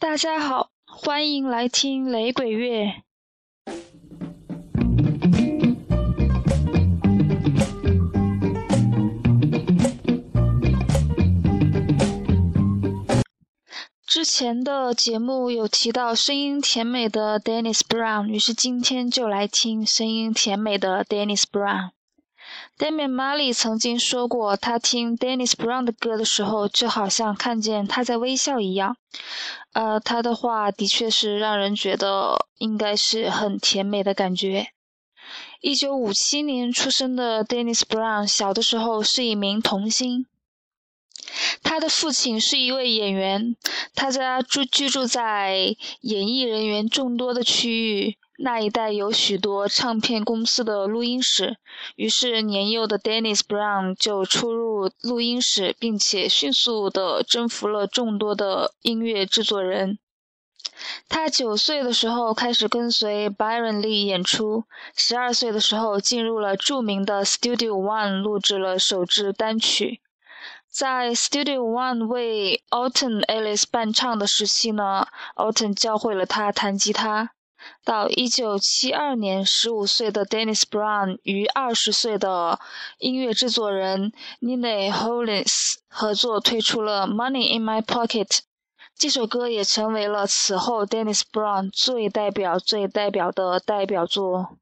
大家好，欢迎来听雷鬼乐。之前的节目有提到声音甜美的 Dennis Brown，于是今天就来听声音甜美的 Dennis Brown。Damian Marley 曾经说过，他听 Dennis Brown 的歌的时候，就好像看见他在微笑一样。呃，他的话的确是让人觉得应该是很甜美的感觉。一九五七年出生的 Dennis Brown，小的时候是一名童星。他的父亲是一位演员，他家住居住在演艺人员众多的区域，那一带有许多唱片公司的录音室。于是，年幼的 Dennis Brown 就出入录音室，并且迅速地征服了众多的音乐制作人。他九岁的时候开始跟随 Byron Lee 演出，十二岁的时候进入了著名的 Studio One，录制了首支单曲。在 Studio One 为 Alton Ellis 伴唱的时期呢，Alton 教会了他弹吉他。到1972年，15岁的 Dennis Brown 与20岁的音乐制作人 Nina Hollins 合作推出了《Money in My Pocket》。这首歌也成为了此后 Dennis Brown 最代表、最代表的代表作。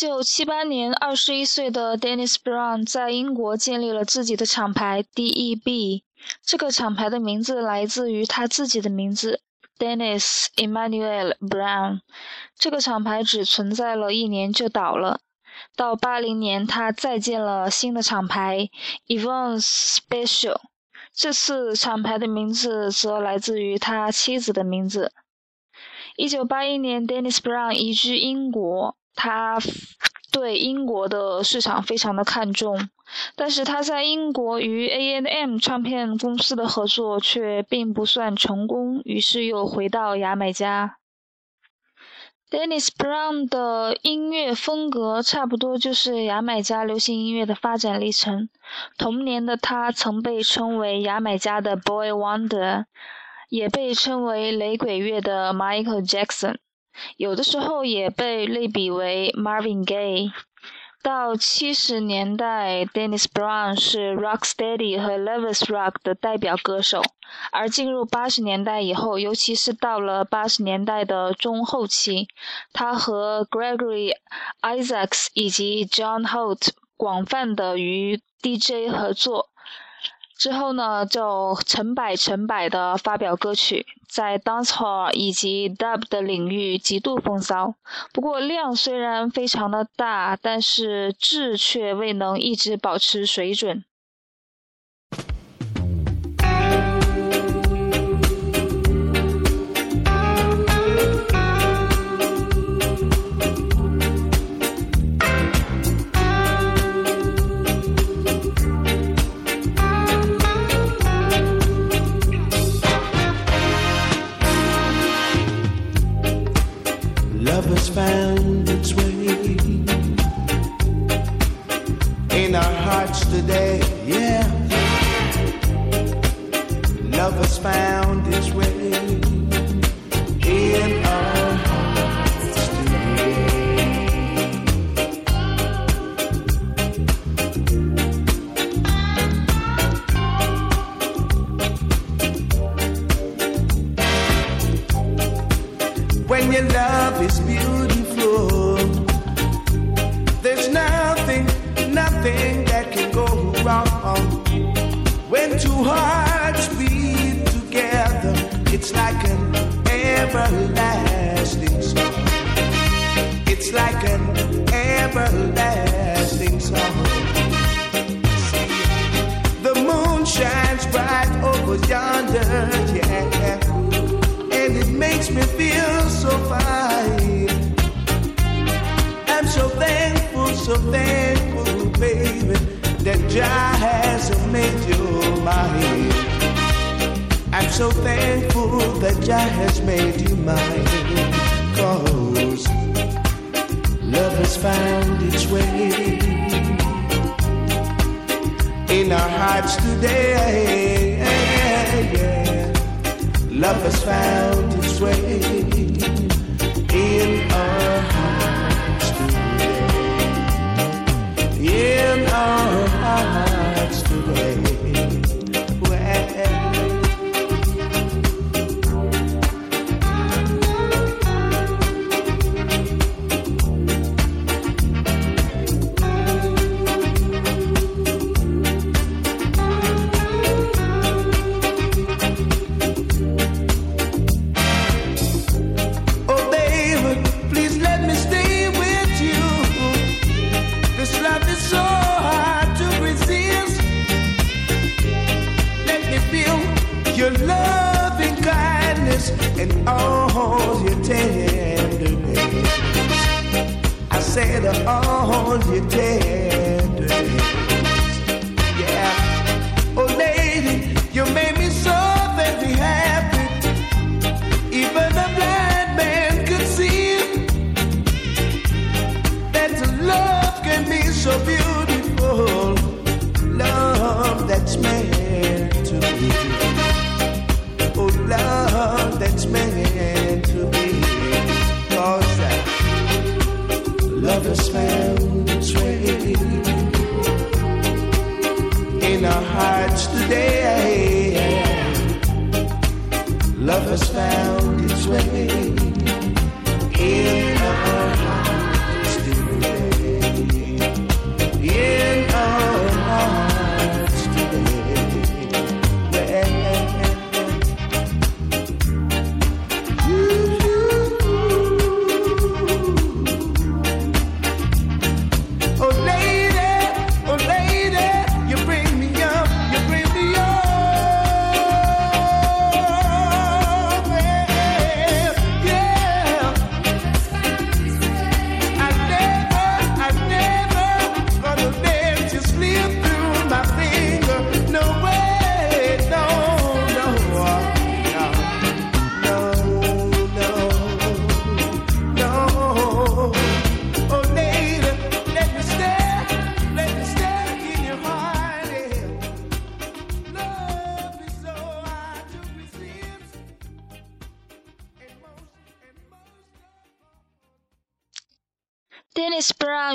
九七八年，二十一岁的 Dennis Brown 在英国建立了自己的厂牌 D.E.B。这个厂牌的名字来自于他自己的名字 Dennis Emmanuel Brown。这个厂牌只存在了一年就倒了。到八零年，他再建了新的厂牌 Evans Special。这次厂牌的名字则来自于他妻子的名字。一九八一年，Dennis Brown 移居英国，他对英国的市场非常的看重，但是他在英国与 A N M 唱片公司的合作却并不算成功，于是又回到牙买加。Dennis Brown 的音乐风格差不多就是牙买加流行音乐的发展历程。童年的他曾被称为牙买加的 Boy Wonder，也被称为雷鬼乐的 Michael Jackson，有的时候也被类比为 Marvin Gaye。到七十年代，Dennis Brown 是 Rocksteady 和 Levis Rock 的代表歌手，而进入八十年代以后，尤其是到了八十年代的中后期，他和 Gregory Isaacs 以及 John Holt 广泛的与 DJ 合作。之后呢，就成百成百的发表歌曲，在 dancehall 以及 dub 的领域极度风骚。不过量虽然非常的大，但是质却未能一直保持水准。That can go wrong. When two hearts beat together, it's like an everlasting song. It's like an everlasting song. The moon shines bright over yonder, yeah, and it makes me feel so fine. I'm so thankful, so thankful that Jah has made you mine. I'm so thankful that Jah has made you mine. Cause love has found its way in our hearts today. Love has found its way in our hearts today in our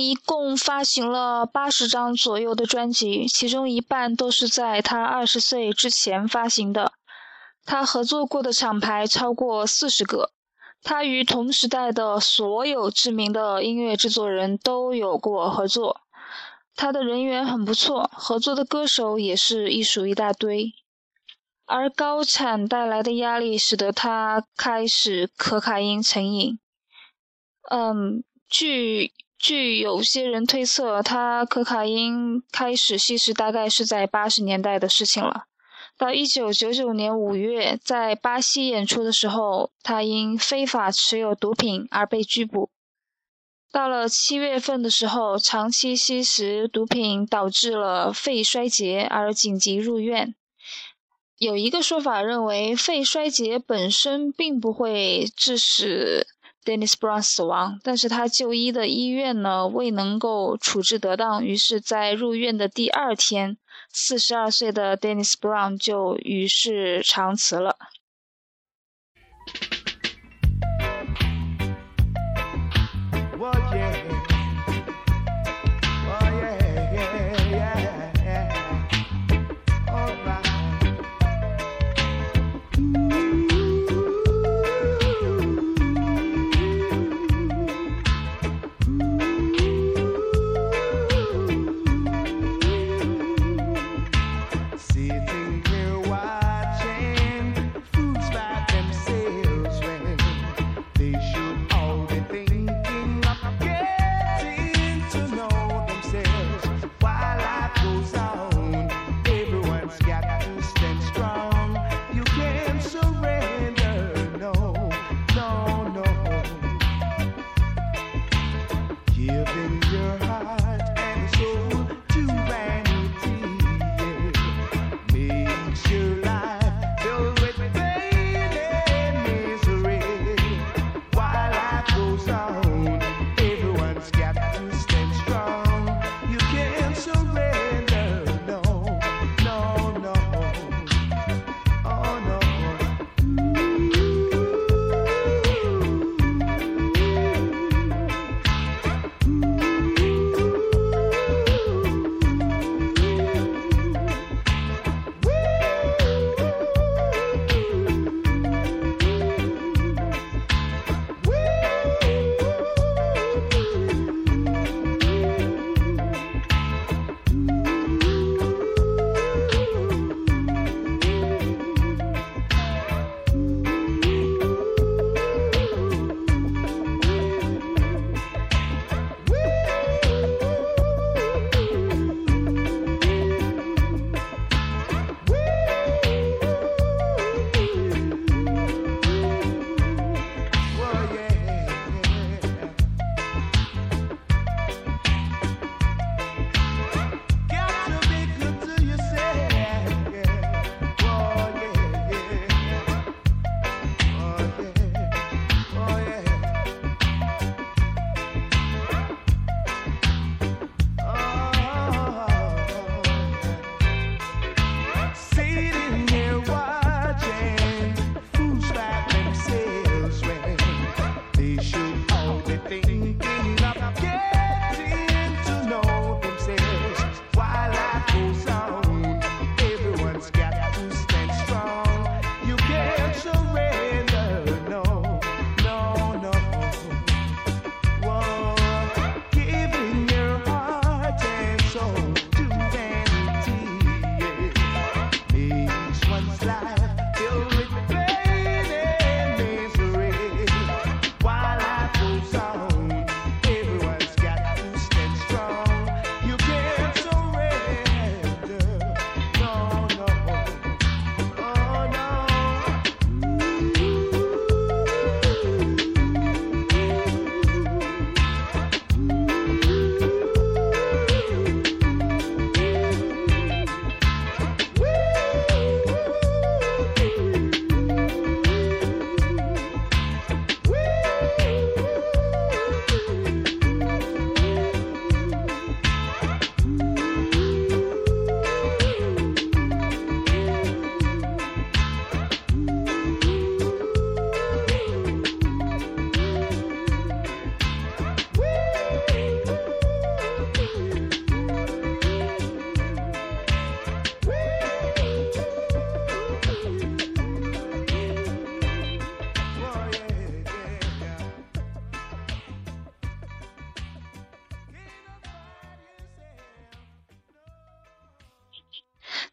一共发行了八十张左右的专辑，其中一半都是在他二十岁之前发行的。他合作过的厂牌超过四十个，他与同时代的所有知名的音乐制作人都有过合作。他的人缘很不错，合作的歌手也是一数一大堆。而高产带来的压力使得他开始可卡因成瘾。嗯，据据有些人推测，他可卡因开始吸食大概是在八十年代的事情了。到一九九九年五月，在巴西演出的时候，他因非法持有毒品而被拘捕。到了七月份的时候，长期吸食毒品导致了肺衰竭而紧急入院。有一个说法认为，肺衰竭本身并不会致使。Dennis Brown 死亡，但是他就医的医院呢未能够处置得当，于是，在入院的第二天，四十二岁的 Dennis Brown 就与世长辞了。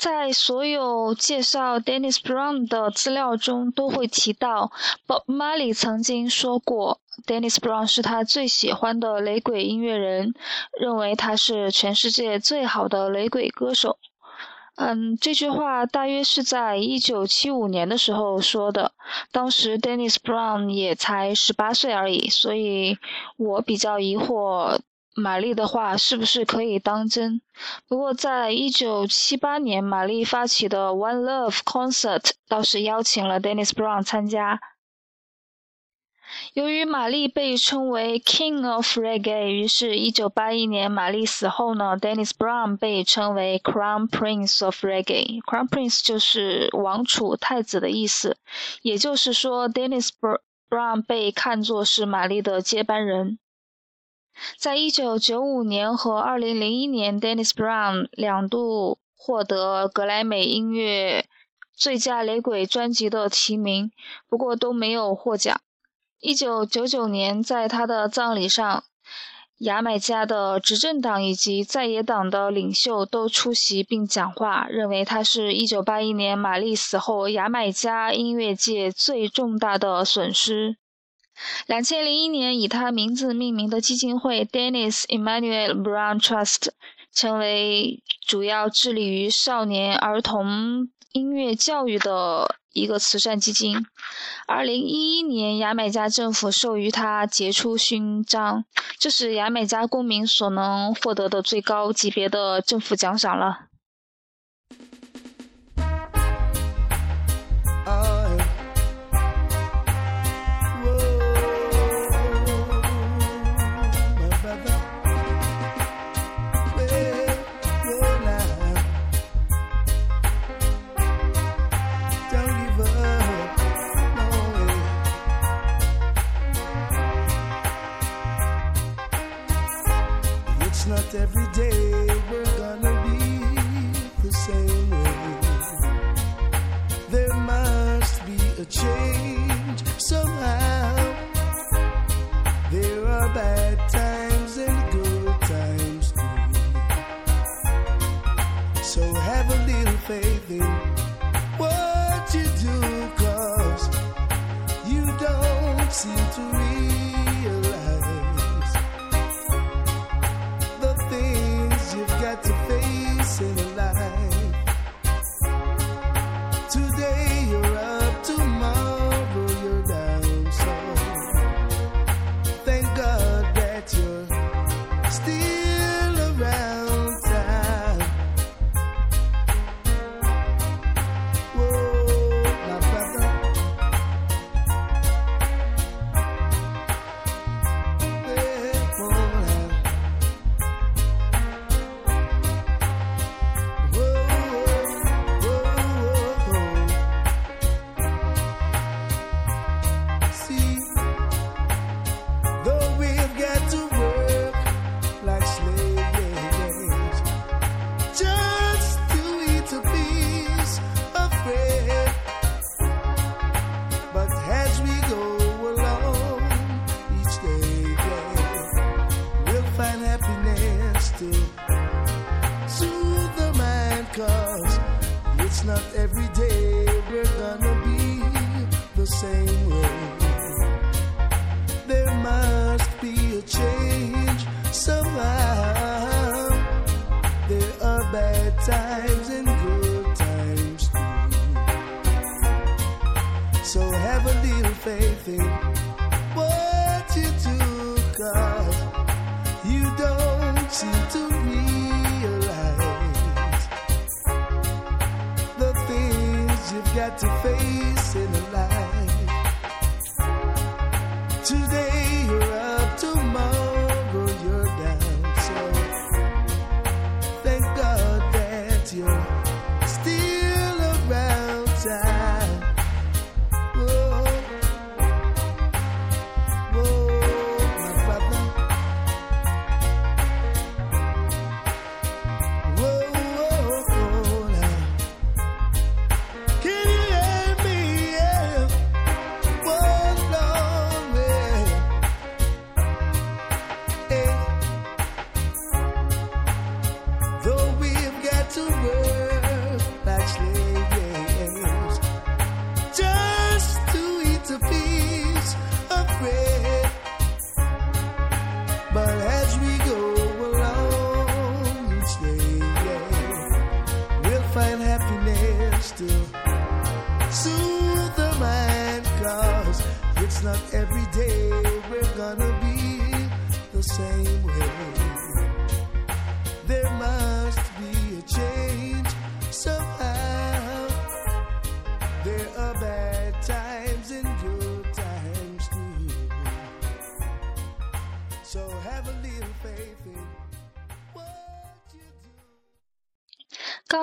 在所有介绍 Dennis Brown 的资料中，都会提到 Bob Marley 曾经说过，Dennis Brown 是他最喜欢的雷鬼音乐人，认为他是全世界最好的雷鬼歌手。嗯，这句话大约是在一九七五年的时候说的，当时 Dennis Brown 也才十八岁而已，所以我比较疑惑。玛丽的话是不是可以当真？不过，在一九七八年，玛丽发起的 One Love Concert 倒是邀请了 Dennis Brown 参加。由于玛丽被称为 King of Reggae，于是，一九八一年玛丽死后呢，Dennis Brown 被称为 Crown Prince of Reggae。Crown Prince 就是王储、太子的意思，也就是说，Dennis Brown 被看作是玛丽的接班人。在一九九五年和二零零一年，Dennis Brown 两度获得格莱美音乐最佳雷鬼专辑的提名，不过都没有获奖。一九九九年，在他的葬礼上，牙买加的执政党以及在野党的领袖都出席并讲话，认为他是一九八一年玛丽死后牙买加音乐界最重大的损失。两千零一年，以他名字命名的基金会 Dennis Emmanuel Brown Trust 成为主要致力于少年儿童音乐教育的一个慈善基金。二零一一年，牙买加政府授予他杰出勋章，这是牙买加公民所能获得的最高级别的政府奖赏了。change. to face.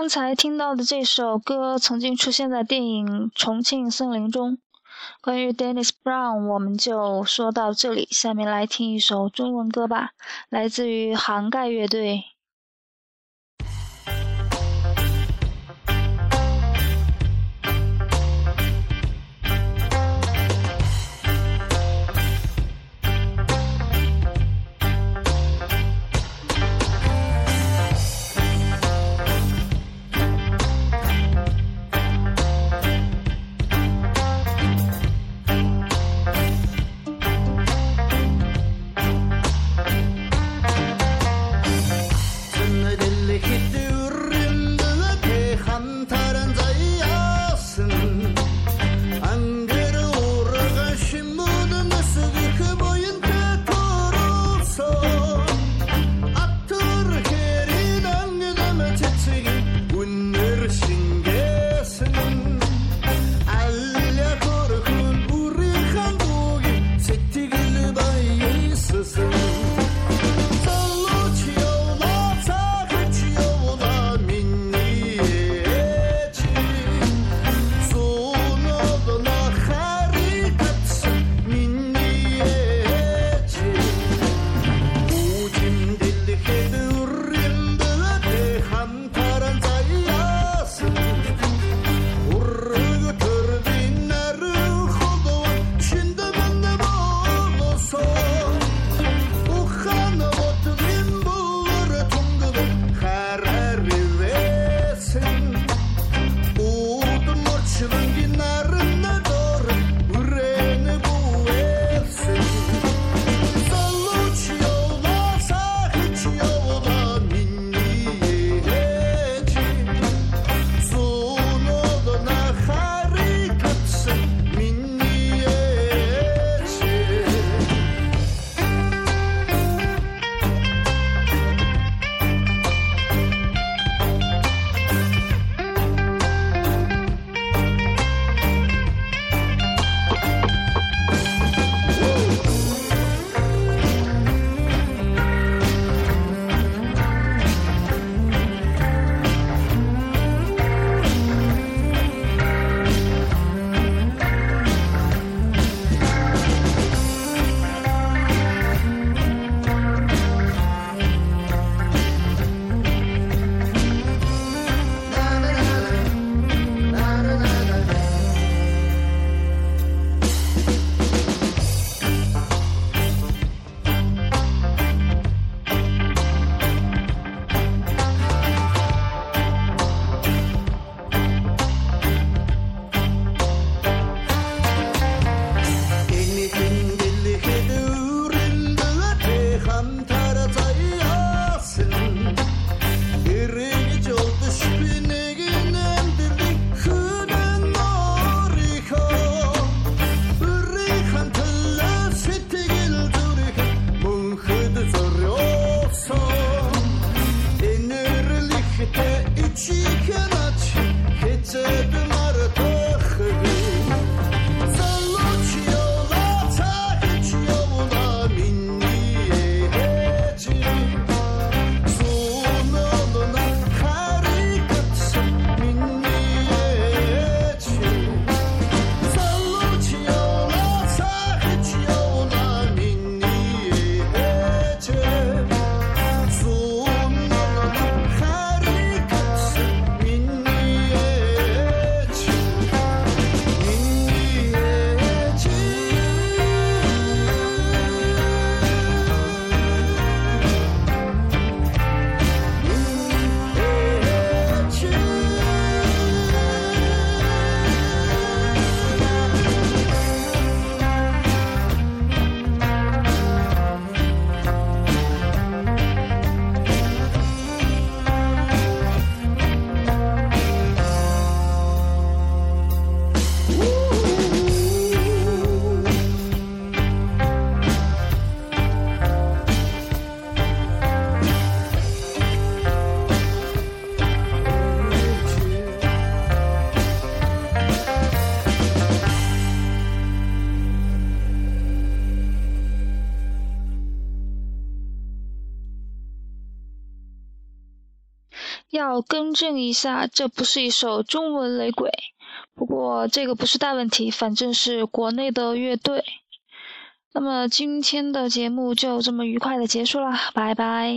刚才听到的这首歌曾经出现在电影《重庆森林》中。关于 Dennis Brown，我们就说到这里。下面来听一首中文歌吧，来自于杭盖乐队。要更正一下，这不是一首中文雷鬼。不过这个不是大问题，反正是国内的乐队。那么今天的节目就这么愉快的结束了，拜拜。